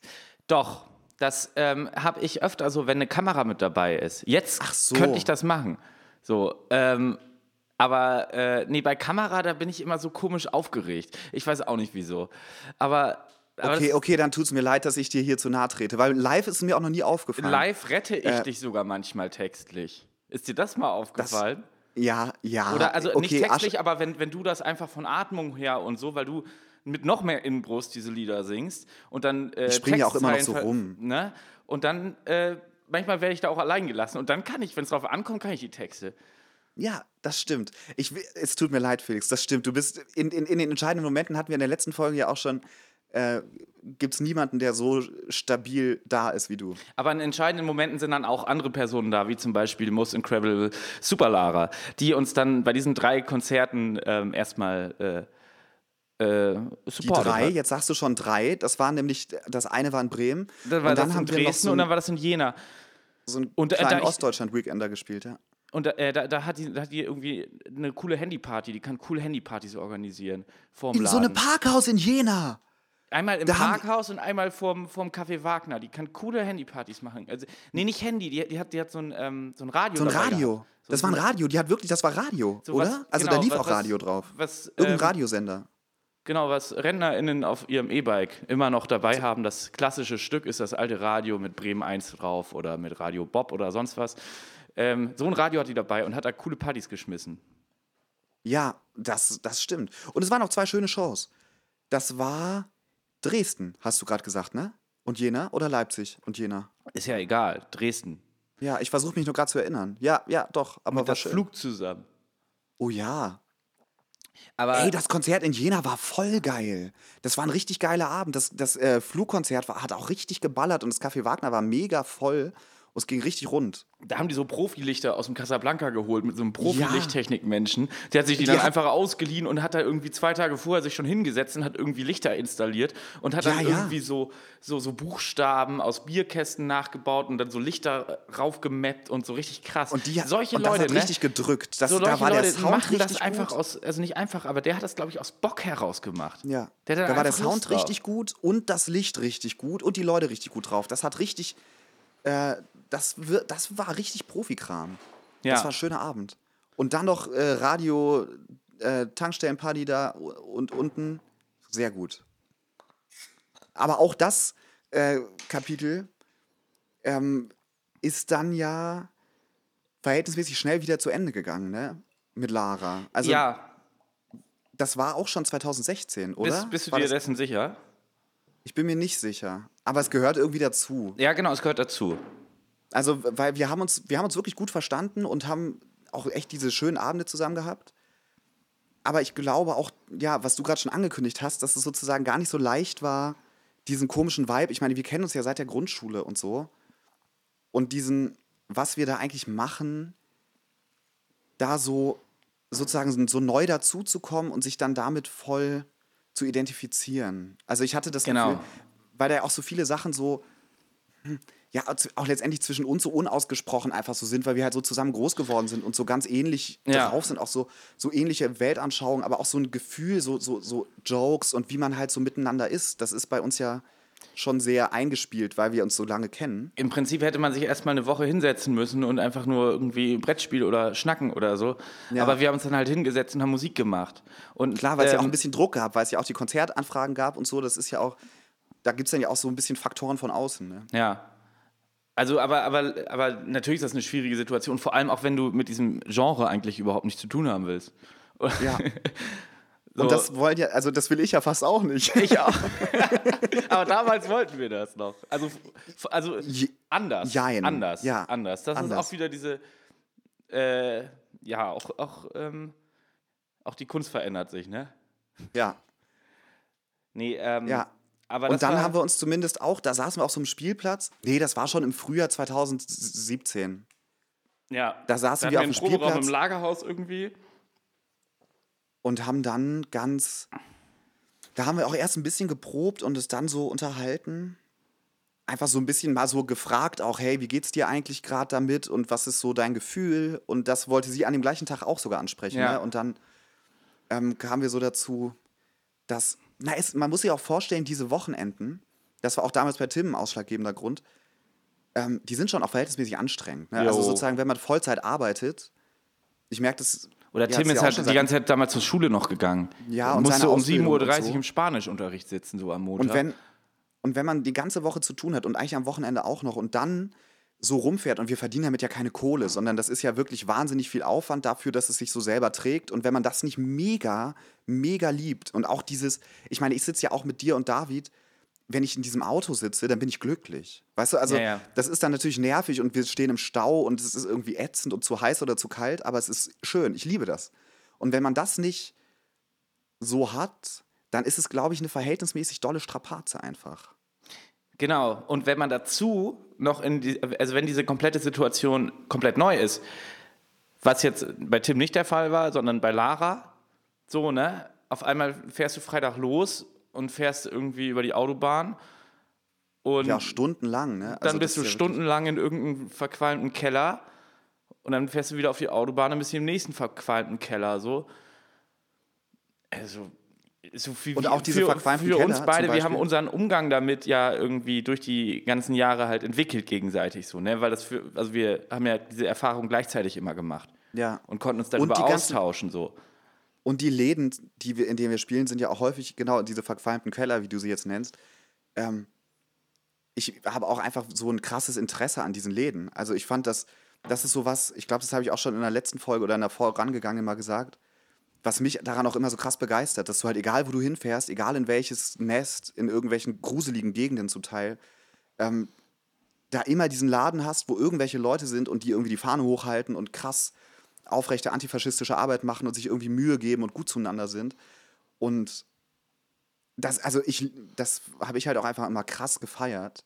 Doch. Das ähm, habe ich öfter so, wenn eine Kamera mit dabei ist. Jetzt so. könnte ich das machen. So, ähm, aber äh, nee, bei Kamera, da bin ich immer so komisch aufgeregt. Ich weiß auch nicht wieso. Aber, aber Okay, okay, dann tut's mir leid, dass ich dir hier zu nahe trete, weil live ist mir auch noch nie aufgefallen. live rette ich Äh, dich sogar manchmal textlich. Ist dir das mal aufgefallen? Ja, ja. Oder also nicht okay, textlich, Asch- aber wenn, wenn du das einfach von Atmung her und so, weil du mit noch mehr Inbrust diese Lieder singst und dann äh, Ich spring ja auch immer noch so rum. Ne? Und dann äh, manchmal werde ich da auch allein gelassen und dann kann ich, wenn es drauf ankommt, kann ich die Texte. Ja, das stimmt. Ich, es tut mir leid, Felix, das stimmt. Du bist in, in, in den entscheidenden Momenten hatten wir in der letzten Folge ja auch schon. Äh, Gibt es niemanden, der so stabil da ist wie du? Aber in entscheidenden Momenten sind dann auch andere Personen da, wie zum Beispiel Most Incredible Super Lara, die uns dann bei diesen drei Konzerten ähm, erstmal äh, Die supportet drei, hat. jetzt sagst du schon drei. Das war nämlich, das eine war in Bremen. Dann war und dann das in haben wir noch Dresden so und dann war das in Jena. so einen und, äh, kleinen ich- Ostdeutschland-Weekender gespielt, ja. Und da, äh, da, da, hat die, da hat die irgendwie eine coole Handyparty, die kann coole Handypartys organisieren. Vorm In Laden. so einem Parkhaus in Jena. Einmal im Da Parkhaus und einmal vorm, vorm Café Wagner. Die kann coole Handypartys machen. Also, nee, nicht Handy, die, die, hat, die hat so ein, ähm, so ein Radio. So ein Radio. So das war ein Radio. Die hat wirklich, das war Radio, so oder? was- also genau, da lief was- auch Radio drauf. Was, Irgendein ähm, Radiosender. Genau, was RentnerInnen auf ihrem E-Bike immer noch dabei haben. Das klassische Stück ist das alte Radio mit Bremen 1 drauf oder mit Radio Bob oder sonst was. Ähm, so ein Radio hat die dabei und hat da coole Partys geschmissen. Ja, das, das stimmt. Und es waren auch zwei schöne Shows. Das war Dresden, hast du gerade gesagt, ne? Und Jena oder Leipzig und Jena? Ist ja egal, Dresden. Ja, ich versuche mich nur gerade zu erinnern. Ja, ja, doch, aber Mit war das schön. Flug zusammen. Oh ja. Aber Ey, das Konzert in Jena war voll geil. Das war ein richtig geiler Abend. Das, das äh, Flugkonzert war, hat auch richtig geballert und das Café Wagner war mega voll. Es ging richtig rund. Da haben die so Profilichter aus dem Casablanca geholt mit so einem Ja. Profilichttechnikmenschen. Der hat sich die dann Ja. einfach ausgeliehen und hat da irgendwie zwei Tage vorher sich schon hingesetzt und hat irgendwie Lichter installiert und hat dann Ja, ja. irgendwie so, so, so Buchstaben aus Bierkästen nachgebaut und dann so Lichter raufgemappt und so richtig krass. Und die, solche und Leute, das hat ne? richtig gedrückt. Das, so da war der Leute Sound machen richtig das einfach gut. aus, also nicht einfach, aber der hat das, glaube ich, aus Bock heraus gemacht. Ja, Der hat da war der Sound drauf. richtig gut und das Licht richtig gut und die Leute richtig gut drauf. Das hat richtig, äh, das, das war richtig Profikram. Ja. Das war ein schöner Abend. Und dann noch äh, Radio, äh, Tankstellenparty da und unten. Sehr gut. Aber auch das äh, Kapitel ähm, ist dann ja verhältnismäßig schnell wieder zu Ende gegangen, ne? Mit Lara. Also ja, das war auch schon 2016, oder? bist, bist du war dir dessen sicher? ich bin mir nicht sicher. Aber es gehört irgendwie dazu. Ja, genau, es gehört dazu. Also, weil wir haben uns, wir haben uns wirklich gut verstanden und haben auch echt diese schönen Abende zusammen gehabt. Aber ich glaube auch, ja, was du gerade schon angekündigt hast, dass es sozusagen gar nicht so leicht war, diesen komischen Vibe. Ich meine, wir kennen uns ja seit der Grundschule und so. Und diesen, was wir da eigentlich machen, da so sozusagen so neu dazuzukommen und sich dann damit voll zu identifizieren. Also ich hatte das Genau. Gefühl, weil da ja auch so viele Sachen so, hm, ja, auch letztendlich zwischen uns so unausgesprochen einfach so sind, weil wir halt so zusammen groß geworden sind und so ganz ähnlich Ja. drauf sind, auch so, so ähnliche Weltanschauungen, aber auch so ein Gefühl, so, so, so Jokes und wie man halt so miteinander ist. Das ist bei uns ja schon sehr eingespielt, weil wir uns so lange kennen. Im Prinzip hätte man sich erstmal eine Woche hinsetzen müssen und einfach nur irgendwie Brettspiel oder schnacken oder so. Ja. Aber wir haben uns dann halt hingesetzt und haben Musik gemacht. Und Klar, weil es ja auch ähm, ein bisschen Druck gab, weil es ja auch die Konzertanfragen gab und so. Das ist ja auch, da gibt es dann ja auch so ein bisschen Faktoren von außen. Ne? Ja. Also, aber, aber, aber natürlich ist das eine schwierige Situation, vor allem auch wenn du mit diesem Genre eigentlich überhaupt nichts zu tun haben willst. Ja. So. Und das wollen ja, also das will ich ja fast auch nicht. Ich auch. aber damals wollten wir das noch. Also, also anders. Jein. Anders. Ja, Anders. Das ist anders. auch wieder diese, äh, ja, auch, auch, ähm, auch die Kunst verändert sich, ne? ja. Nee, ähm, Ja. Aber Und dann war, haben wir uns zumindest auch, da saßen wir auf so einem Spielplatz. Nee, das war schon im Frühjahr 2017. ja, da saßen wir auf dem Spielplatz. im Lagerhaus irgendwie. und haben dann ganz. Da haben wir auch erst ein bisschen geprobt und es dann so unterhalten. Einfach so ein bisschen mal so gefragt, auch, hey, wie geht's dir eigentlich gerade damit und was ist so dein Gefühl? Und das wollte sie an dem gleichen Tag auch sogar ansprechen. Ja. Ne? Und dann ähm, kamen wir so dazu, dass, na, es, man muss sich auch vorstellen, diese Wochenenden, das war auch damals bei Tim ein ausschlaggebender Grund, ähm, die sind schon auch verhältnismäßig anstrengend. Ne? Also sozusagen, wenn man Vollzeit arbeitet, ich merke das. Oder ihr Tim ist ja halt die gesagt, ganze Zeit damals zur Schule noch gegangen. Ja, und und musste um Ausbildung 7.30 und Uhr so. im Spanischunterricht sitzen, so am Montag. Und wenn, und wenn man die ganze Woche zu tun hat und eigentlich am Wochenende auch noch und dann so rumfährt und wir verdienen damit ja keine Kohle, sondern das ist ja wirklich wahnsinnig viel Aufwand dafür, dass es sich so selber trägt. Und wenn man das nicht mega, mega liebt und auch dieses, ich meine, ich sitze ja auch mit dir und David, wenn ich in diesem Auto sitze, dann bin ich glücklich. Weißt du, also Ja, ja. das ist dann natürlich nervig und wir stehen im Stau und es ist irgendwie ätzend und zu heiß oder zu kalt, aber es ist schön. Ich liebe das. Und wenn man das nicht so hat, dann ist es, glaube ich, eine verhältnismäßig dolle Strapaze einfach. Genau. Und wenn man dazu noch in die, also wenn diese komplette Situation komplett neu ist, was jetzt bei Tim nicht der Fall war, sondern bei Lara, so, ne? auf einmal fährst du Freitag los und fährst irgendwie über die Autobahn. Und Ja, stundenlang, ne? dann Also bist du ja stundenlang in irgendeinem verqualmten Keller und dann fährst du wieder auf die Autobahn und bist im nächsten verqualmten Keller. So. Also, so viel Und auch diese für, für uns beide, wir haben unseren Umgang damit ja irgendwie durch die ganzen Jahre halt entwickelt gegenseitig so, ne? Weil das für, also wir haben ja diese Erfahrung gleichzeitig immer gemacht Ja. und konnten uns darüber austauschen so. Und die Läden, die wir, in denen wir spielen, sind ja auch häufig genau diese verqualmten Keller, wie du sie jetzt nennst. Ähm, ich habe auch einfach so ein krasses Interesse an diesen Läden. Also ich fand das, das ist sowas, ich glaube, das habe ich auch schon in der letzten Folge oder in der vorangegangenen mal gesagt, was mich daran auch immer so krass begeistert, dass du halt egal, wo du hinfährst, egal in welches Nest, in irgendwelchen gruseligen Gegenden zum Teil, ähm, da immer diesen Laden hast, wo irgendwelche Leute sind und die irgendwie die Fahne hochhalten und krass aufrechte antifaschistische Arbeit machen und sich irgendwie Mühe geben und gut zueinander sind. Und das, also ich, das habe ich halt auch einfach immer krass gefeiert.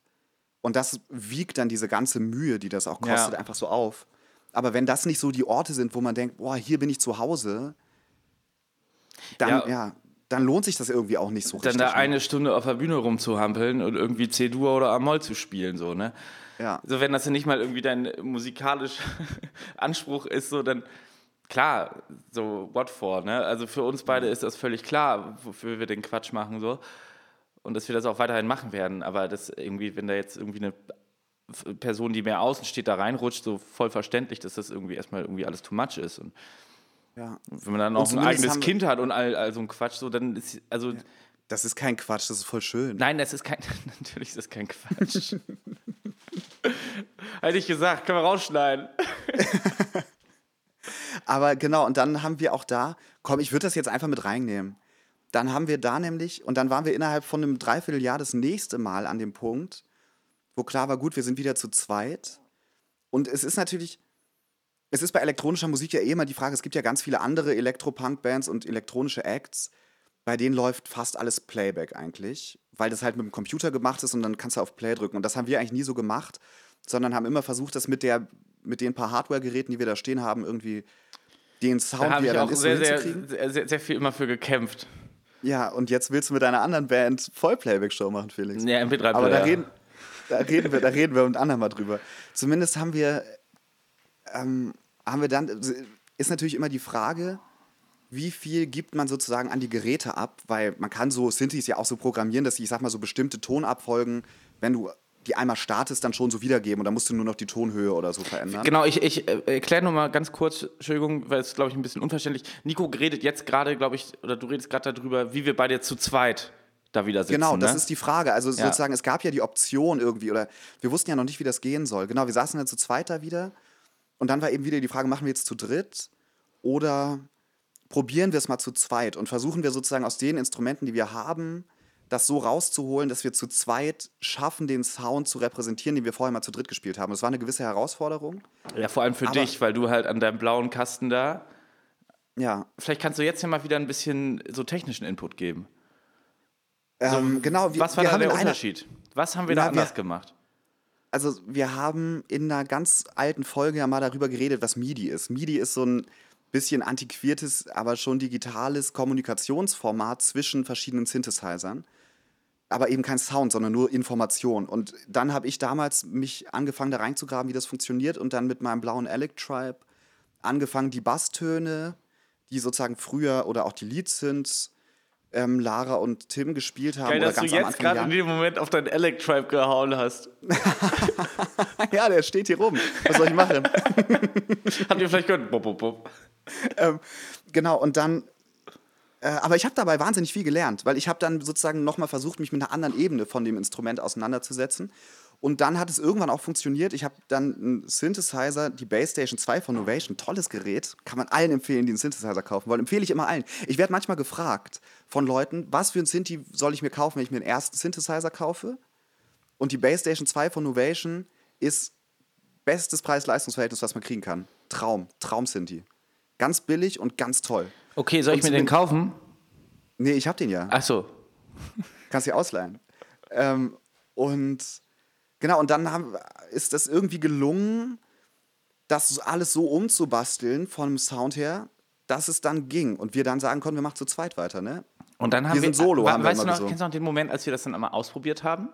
Und das wiegt dann diese ganze Mühe, die das auch kostet, Ja. einfach so auf. Aber wenn das nicht so die Orte sind, wo man denkt, boah, hier bin ich zu Hause, dann, Ja. ja, dann lohnt sich das irgendwie auch nicht so Dann richtig. da ne? eine Stunde auf der Bühne rumzuhampeln und irgendwie C-Dur oder Amol zu spielen, so, ne? Ja. So, wenn das ja nicht mal irgendwie dein musikalischer Anspruch ist, so, dann klar, so, what for, ne? Also für uns beide ist das völlig klar, wofür wir den Quatsch machen, so. Und dass wir das auch weiterhin machen werden. Aber das irgendwie, wenn da jetzt irgendwie eine Person, die mehr außen steht, da reinrutscht, so voll verständlich, dass das irgendwie erstmal irgendwie alles too much ist. Und ja. wenn man dann auch ein eigenes Kind hat und all, all so ein Quatsch, so, dann ist, also, Das ist kein Quatsch, das ist voll schön. Nein, das ist kein. Natürlich ist das kein Quatsch. Hätte ich gesagt, können wir rausschneiden. Aber genau, und dann haben wir auch da, komm, ich würde das jetzt einfach mit reinnehmen. Dann haben wir da nämlich, und dann waren wir innerhalb von einem Dreivierteljahr das nächste Mal an dem Punkt, wo klar war, gut, wir sind wieder zu zweit. Und es ist natürlich, es ist bei elektronischer Musik ja eh immer die Frage, es gibt ja ganz viele andere Elektropunk-Bands und elektronische Acts, bei denen läuft fast alles Playback eigentlich, weil das halt mit dem Computer gemacht ist und dann kannst du auf Play drücken. Und das haben wir eigentlich nie so gemacht, sondern haben immer versucht, das mit, der, mit den paar Hardware-Geräten, die wir da stehen haben, irgendwie den Da Sound, habe wie ich er dann auch ist, sehr, sehr, sehr, sehr, viel immer für gekämpft. Ja, und jetzt willst du mit deiner anderen Band Voll-Playback-Show machen, Felix. Ja, MP3-Player. Aber da reden, da reden wir, da reden wir mit anderen mal drüber. Zumindest haben wir, ähm, haben wir dann, ist natürlich immer die Frage, wie viel gibt man sozusagen an die Geräte ab? Weil man kann so Synthes ja auch so programmieren, dass sie, ich sag mal, so bestimmte Tonabfolgen, wenn du die einmal startest, dann schon so wiedergeben und dann musst du nur noch die Tonhöhe oder so verändern. Genau, ich, ich äh, erkläre nur mal ganz kurz, Entschuldigung, weil es, glaube ich, ein bisschen unverständlich. Nico redet jetzt gerade, glaube ich, oder du redest gerade darüber, wie wir beide zu zweit da wieder sitzen. Genau, das ne? ist die Frage. Also Ja. sozusagen, es gab ja die Option irgendwie, oder wir wussten ja noch nicht, wie das gehen soll. Genau, wir saßen dann zu zweit da wieder. Und dann war eben wieder die Frage, machen wir jetzt zu dritt oder probieren wir es mal zu zweit und versuchen wir sozusagen aus den Instrumenten, die wir haben, das so rauszuholen, dass wir zu zweit schaffen, den Sound zu repräsentieren, den wir vorher mal zu dritt gespielt haben. Das war eine gewisse Herausforderung. Ja, vor allem für Aber- dich, weil du halt an deinem blauen Kasten da. Ja, Vielleicht kannst du jetzt ja mal wieder ein bisschen so technischen Input geben. ähm, genau. Wir, Was war wir da der in einer- Unterschied? Was haben wir da Na, wir- anders gemacht? Also wir haben in einer ganz alten Folge ja mal darüber geredet, was MIDI ist. MIDI ist so ein bisschen antiquiertes, aber schon digitales Kommunikationsformat zwischen verschiedenen Synthesizern. Aber eben kein Sound, sondern nur Information. Und dann habe ich damals mich angefangen, da reinzugraben, wie das funktioniert und dann mit meinem blauen Alec Tribe angefangen, die Basstöne, die sozusagen früher oder auch die Lead-Synths ähm, Lara und Tim gespielt haben. Geil, oder dass du ganz am jetzt gerade in dem Moment auf deinen Electribe gehauen hast. Ja, der steht hier rum. Was soll ich machen? Habt ihr vielleicht gehört? Bop, bop, bop. ähm, genau, und dann. Äh, aber ich habe dabei wahnsinnig viel gelernt, weil ich habe dann sozusagen nochmal versucht, mich mit einer anderen Ebene von dem Instrument auseinanderzusetzen. Und dann hat es irgendwann auch funktioniert. Ich habe dann einen Synthesizer, die Base Station 2 von Novation, tolles Gerät. Kann man allen empfehlen, die einen Synthesizer kaufen wollen. Empfehle ich immer allen. Ich werde manchmal gefragt von Leuten, was für ein Synthi soll ich mir kaufen, wenn ich mir den ersten Synthesizer kaufe? Und die Base Station 2 von Novation ist bestes Preis-Leistungs-Verhältnis, was man kriegen kann. Traum, Traum-Synthi. Ganz billig und ganz toll. Okay, soll ich Und mir den kaufen? Nee, ich hab den ja. Achso. Kannst dir ausleihen. Ähm, und genau, und dann haben, ist das irgendwie gelungen, das alles so umzubasteln vom Sound her, dass es dann ging und wir dann sagen konnten, wir machen zu zweit weiter, ne? Und dann haben Wir wir, sind solo, we- haben wir weißt du immer noch, gesungen. kennst du noch den Moment, als wir das dann einmal ausprobiert haben?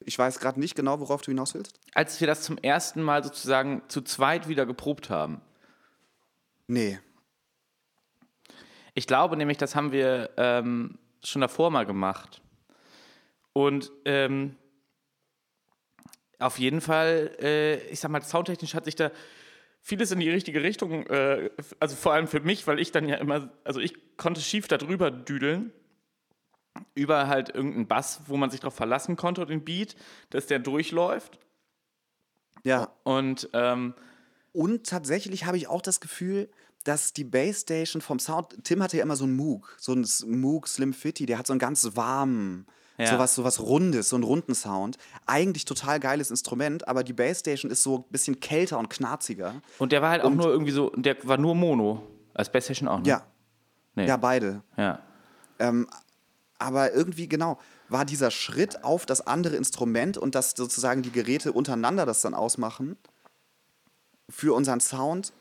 Ich weiß gerade nicht genau, worauf du hinaus willst. Als wir das zum ersten Mal sozusagen zu zweit wieder geprobt haben. Nee. Ich glaube nämlich, das haben wir ähm, schon davor mal gemacht. Und ähm, auf jeden Fall, äh, ich sag mal, soundtechnisch hat sich da vieles in die richtige Richtung, äh, also vor allem für mich, weil ich dann ja immer, also ich konnte schief da drüber düdeln, über halt irgendeinen Bass, wo man sich darauf verlassen konnte, den Beat, dass der durchläuft. Ja. Und ähm, Und tatsächlich habe ich auch das Gefühl, dass die Basstation vom Sound, Tim hatte ja immer so einen Moog, so einen Moog Slim Fitty, der hat so einen ganz warmen, Ja. sowas, sowas Rundes, so einen runden Sound. Eigentlich total geiles Instrument, aber die Basstation ist so ein bisschen kälter und knarziger. Und der war halt auch Und- nur irgendwie so, der war nur Mono. Als Bass-Session auch, ne? Ja, Nee. ja, beide. ja. Ähm, aber irgendwie, genau, war dieser Schritt auf das andere Instrument und dass sozusagen die Geräte untereinander das dann ausmachen, für unseren Sound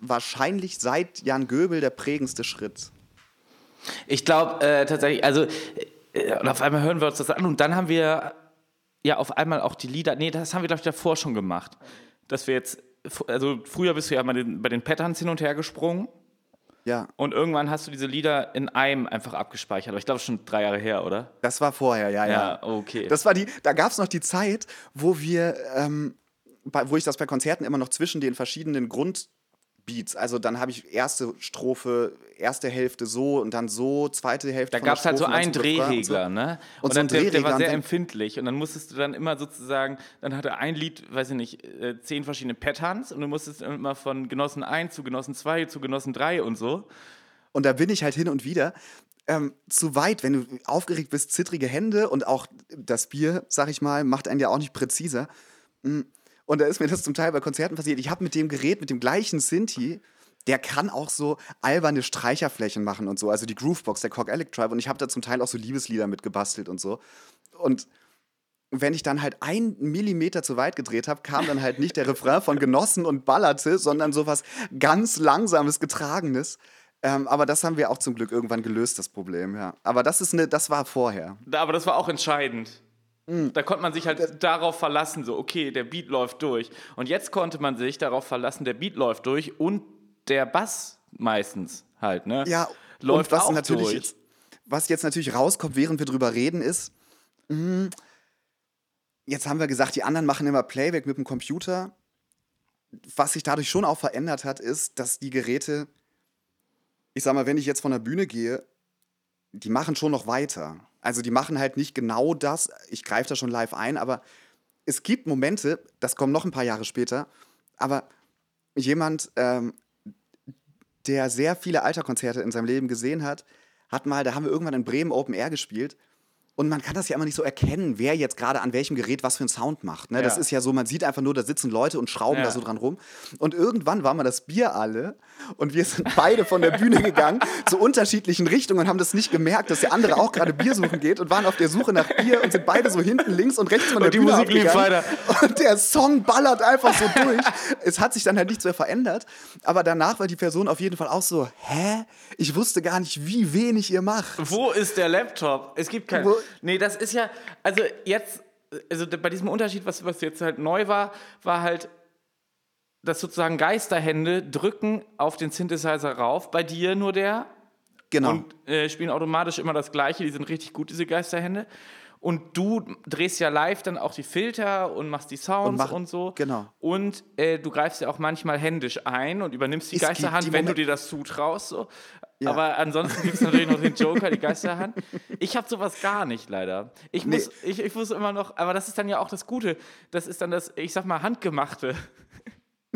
wahrscheinlich seit Jan Göbel der prägendste Schritt. Ich glaube äh, tatsächlich, also und auf einmal hören wir uns das an und dann haben wir ja auf einmal auch die Lieder, nee, das haben wir glaube ich davor schon gemacht, dass wir jetzt, also früher bist du ja mal den, bei den Patterns hin und her gesprungen Ja, und irgendwann hast du diese Lieder in einem einfach abgespeichert, aber ich glaube schon drei Jahre her, oder? das war vorher, ja, ja. Ja, okay. Das war die, da gab es noch die Zeit, wo wir, ähm, bei, wo ich das bei Konzerten immer noch zwischen den verschiedenen Grundbeats, also dann habe ich erste Strophe, erste Hälfte so und dann so, zweite Hälfte Da gab es halt so und einen und so. Drehregler, ne? Und so dann, der, der Drehregler war und sehr empfindlich und dann musstest du dann immer sozusagen, dann hatte ein Lied, weiß ich nicht, äh, zehn verschiedene Patterns und du musstest immer von Genossen 1 zu Genossen 2 zu Genossen 3 und so. Und da bin ich halt hin und wieder ähm, zu weit, wenn du aufgeregt bist, zittrige Hände und auch das Bier, sag ich mal, macht einen ja auch nicht präziser. Mm. Und da ist mir das zum Teil bei Konzerten passiert. Ich habe mit dem Gerät, mit dem gleichen Sinti, der kann auch so alberne Streicherflächen machen und so. Also die Groovebox, der Cock Electribe. Und ich habe da zum Teil auch so Liebeslieder mitgebastelt und so. Und wenn ich dann halt ein Millimeter zu weit gedreht habe, kam dann halt nicht der Refrain von Genossen und ballerte, sondern sowas ganz langsames, getragenes. Ähm, aber das haben wir auch zum Glück irgendwann gelöst, das Problem, ja. Aber das ist eine, das war vorher. Aber das war auch entscheidend. Hm. Da konnte man sich halt darauf verlassen, so, okay, der Beat läuft durch. Und jetzt konnte man sich darauf verlassen, der Beat läuft durch und der Bass meistens halt, ne? Ja, läuft was auch natürlich durch. Jetzt, was jetzt natürlich rauskommt, während wir drüber reden, ist, mh, jetzt haben wir gesagt, die anderen machen immer Playback mit dem Computer. Was sich dadurch schon auch verändert hat, ist, dass die Geräte, ich sag mal, wenn ich jetzt von der Bühne gehe, die machen schon noch weiter. Also die machen halt nicht genau das, ich greife da schon live ein, aber es gibt Momente, das kommt noch ein paar Jahre später, aber jemand, ähm, der sehr viele Alterkonzerte in seinem Leben gesehen hat, hat mal, da haben wir irgendwann in Bremen Open Air gespielt. Und man kann das ja immer nicht so erkennen, wer jetzt gerade an welchem Gerät was für einen Sound macht. Ne? Das Ja. ist ja so, man sieht einfach nur, da sitzen Leute und schrauben Ja. da so dran rum. Und irgendwann war mal das Bier alle und wir sind beide von der Bühne gegangen zu unterschiedlichen Richtungen und haben das nicht gemerkt, dass der andere auch gerade Bier suchen geht und waren auf der Suche nach Bier und sind beide so hinten links und rechts von der die Bühne Musik lief weiter. Und der Song ballert einfach so durch. es hat sich dann halt nichts mehr verändert. Aber danach war die Person auf jeden Fall auch so, hä? Ich wusste gar nicht, wie wenig ihr macht. Wo ist der Laptop? Es gibt keinen. Wo- Nee, das ist ja, also jetzt, also bei diesem Unterschied, was, was jetzt halt neu war, war halt, dass sozusagen Geisterhände drücken auf den Synthesizer rauf. Bei dir nur der Genau. und äh, spielen automatisch immer das Gleiche. Die sind richtig gut, diese Geisterhände. Und du drehst ja live dann auch die Filter und machst die Sounds und, mach- so. genau. Und äh, du greifst ja auch manchmal händisch ein und übernimmst die Es Geisterhand, die wenn du Momen- dir das zutraust. So. Ja. Aber ansonsten gibt es natürlich noch den Joker, die Geisterhand. Ich habe sowas gar nicht, leider. Ich muss, Nee. ich, ich muss immer noch, aber das ist dann ja auch das Gute. Das ist dann das, ich sag mal, Handgemachte.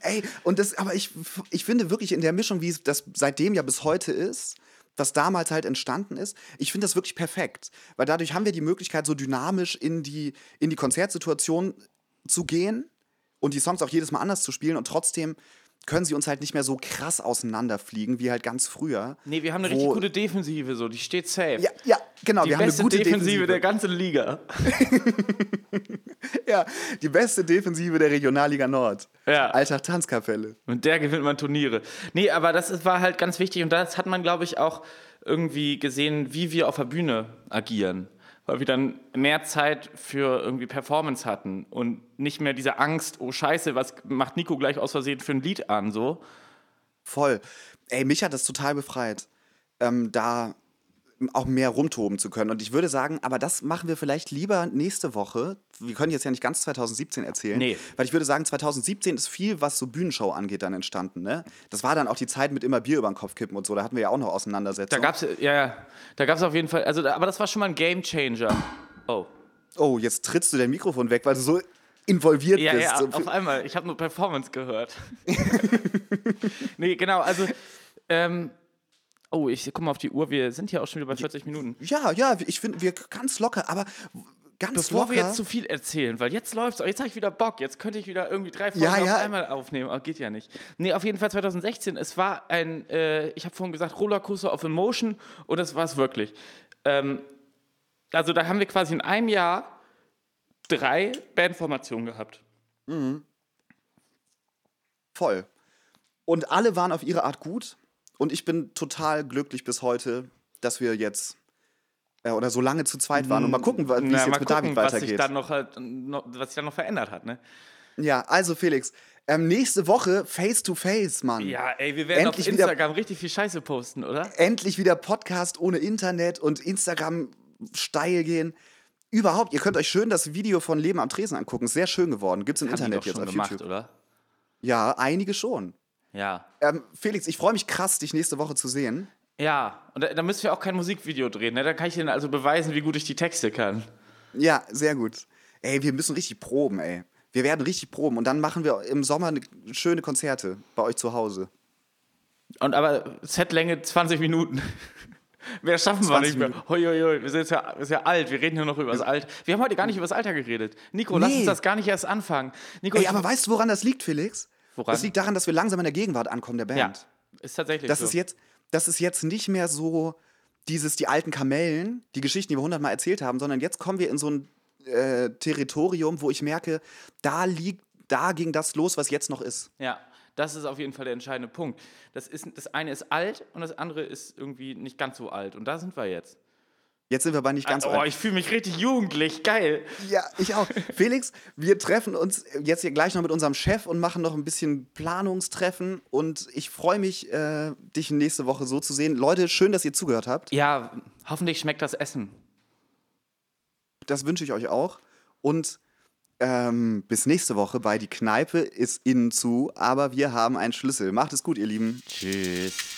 Ey, und das, aber ich, ich finde wirklich in der Mischung, wie es das seitdem ja bis heute ist, was damals halt entstanden ist, ich finde das wirklich perfekt. Weil dadurch haben wir die Möglichkeit, so dynamisch in die, in die Konzertsituation zu gehen und die Songs auch jedes Mal anders zu spielen und trotzdem können sie uns halt nicht mehr so krass auseinanderfliegen wie halt ganz früher. Nee, wir haben eine richtig gute Defensive, so, die steht safe. Ja, ja, Genau, Die wir haben eine beste gute Defensive, Defensive. der ganzen Liga. Ja, die beste Defensive der Regionalliga Nord. Ja. Alter Tanzkapelle. Und der gewinnt man Turniere. Nee, aber das war halt ganz wichtig und das hat man, glaube ich, auch irgendwie gesehen, wie wir auf der Bühne agieren. Weil wir dann mehr Zeit für irgendwie Performance hatten und nicht mehr diese Angst, oh Scheiße, was macht Nico gleich aus Versehen für ein Lied an, so. Voll. Ey, mich hat das total befreit, ähm, da auch mehr rumtoben zu können. Und ich würde sagen, aber das machen wir vielleicht lieber nächste Woche. Wir können jetzt ja nicht ganz 2017 erzählen. Nee. Weil ich würde sagen, 2017 ist viel, was so Bühnenshow angeht, dann entstanden. Ne? Das war dann auch die Zeit mit immer Bier über den Kopf kippen und so. Da hatten wir ja auch noch Da Auseinandersetzungen. gab's, ja, ja, da gab's auf jeden Fall, also, aber das war schon mal ein Game Changer. Oh. oh, jetzt trittst du dein Mikrofon weg, weil du so involviert Ja, bist. ja, so auf einmal. Ich habe nur Performance gehört. nee, genau, also, ähm, oh, ich guck mal auf die Uhr, wir sind hier auch schon wieder bei 40 Minuten. ja, ja, ich finde, wir ganz locker, aber ganz Bevor locker. wir jetzt zu viel erzählen, weil jetzt läuft's, jetzt habe ich wieder Bock, jetzt könnte ich wieder irgendwie drei Folgen Ja, ja. auf einmal aufnehmen, aber geht ja nicht. Nee, auf jeden Fall 2016, es war ein, äh, ich habe vorhin gesagt, Rollercoaster of Emotion und das war es wirklich. Ähm, also da haben wir quasi in einem Jahr drei Bandformationen gehabt. Voll. Und alle waren auf ihre Art gut. Und ich bin total glücklich bis heute, dass wir jetzt äh, oder so lange zu zweit waren. Und mal gucken, wie es jetzt mit gucken, David was sich weitergeht. dann noch, halt, noch, was sich dann noch verändert hat, ne? Ja, also Felix, ähm, nächste Woche Face to Face, Mann. Ja, ey, wir werden Endlich auf wieder- Instagram richtig viel Scheiße posten, oder? Endlich wieder Podcast ohne Internet und Instagram steil gehen. Überhaupt, ihr könnt euch schön das Video von Leben am Tresen angucken. Sehr schön geworden. Gibt's im Haben Internet jetzt auf gemacht, YouTube. oder? Ja, einige schon. Ja. Ähm, Felix, ich freue mich krass, dich nächste Woche zu sehen. Ja, und da, da müssen wir auch kein Musikvideo drehen, ne? Da kann ich Ihnen also beweisen, wie gut ich die Texte kann. Ja, sehr gut. Ey, wir müssen richtig proben, ey. Wir werden richtig proben und dann machen wir im Sommer ne, schöne Konzerte bei euch zu Hause. Und aber Setlänge 20 Minuten. Mehr schaffen wir 20 nicht mehr. Hoi, hoi, hoi. Wir sind jetzt ja, wir sind ja alt, wir reden hier noch über das Alter. Wir haben heute gar nicht über das Alter geredet. Nico, lass Nee. uns das gar nicht erst anfangen. Nico, Ey, aber weißt du, woran das liegt, Felix? Woran? Das liegt daran, dass wir langsam in der Gegenwart ankommen, der Band. ja, ist tatsächlich Das so. ist jetzt, das ist jetzt nicht mehr so dieses, die alten Kamellen, die Geschichten, die wir hundertmal erzählt haben, sondern jetzt kommen wir in so ein äh, Territorium, wo ich merke, da liegt, da ging das los, was jetzt noch ist. Ja, das ist auf jeden Fall der entscheidende Punkt. Das, ist, das eine ist alt und das andere ist irgendwie nicht ganz so alt. Und da sind wir jetzt. Jetzt sind wir bei nicht ganz oh, alt. ich fühle mich richtig jugendlich. Geil. Ja, ich auch. Felix, wir treffen uns jetzt hier gleich noch mit unserem Chef und machen noch ein bisschen Planungstreffen. Und ich freue mich, äh, dich nächste Woche so zu sehen. Leute, schön, dass ihr zugehört habt. Ja, hoffentlich schmeckt das Essen. Das wünsche ich euch auch. Und ähm, bis nächste Woche bei Die Kneipe ist innen zu, aber wir haben einen Schlüssel. Macht es gut, ihr Lieben. Tschüss.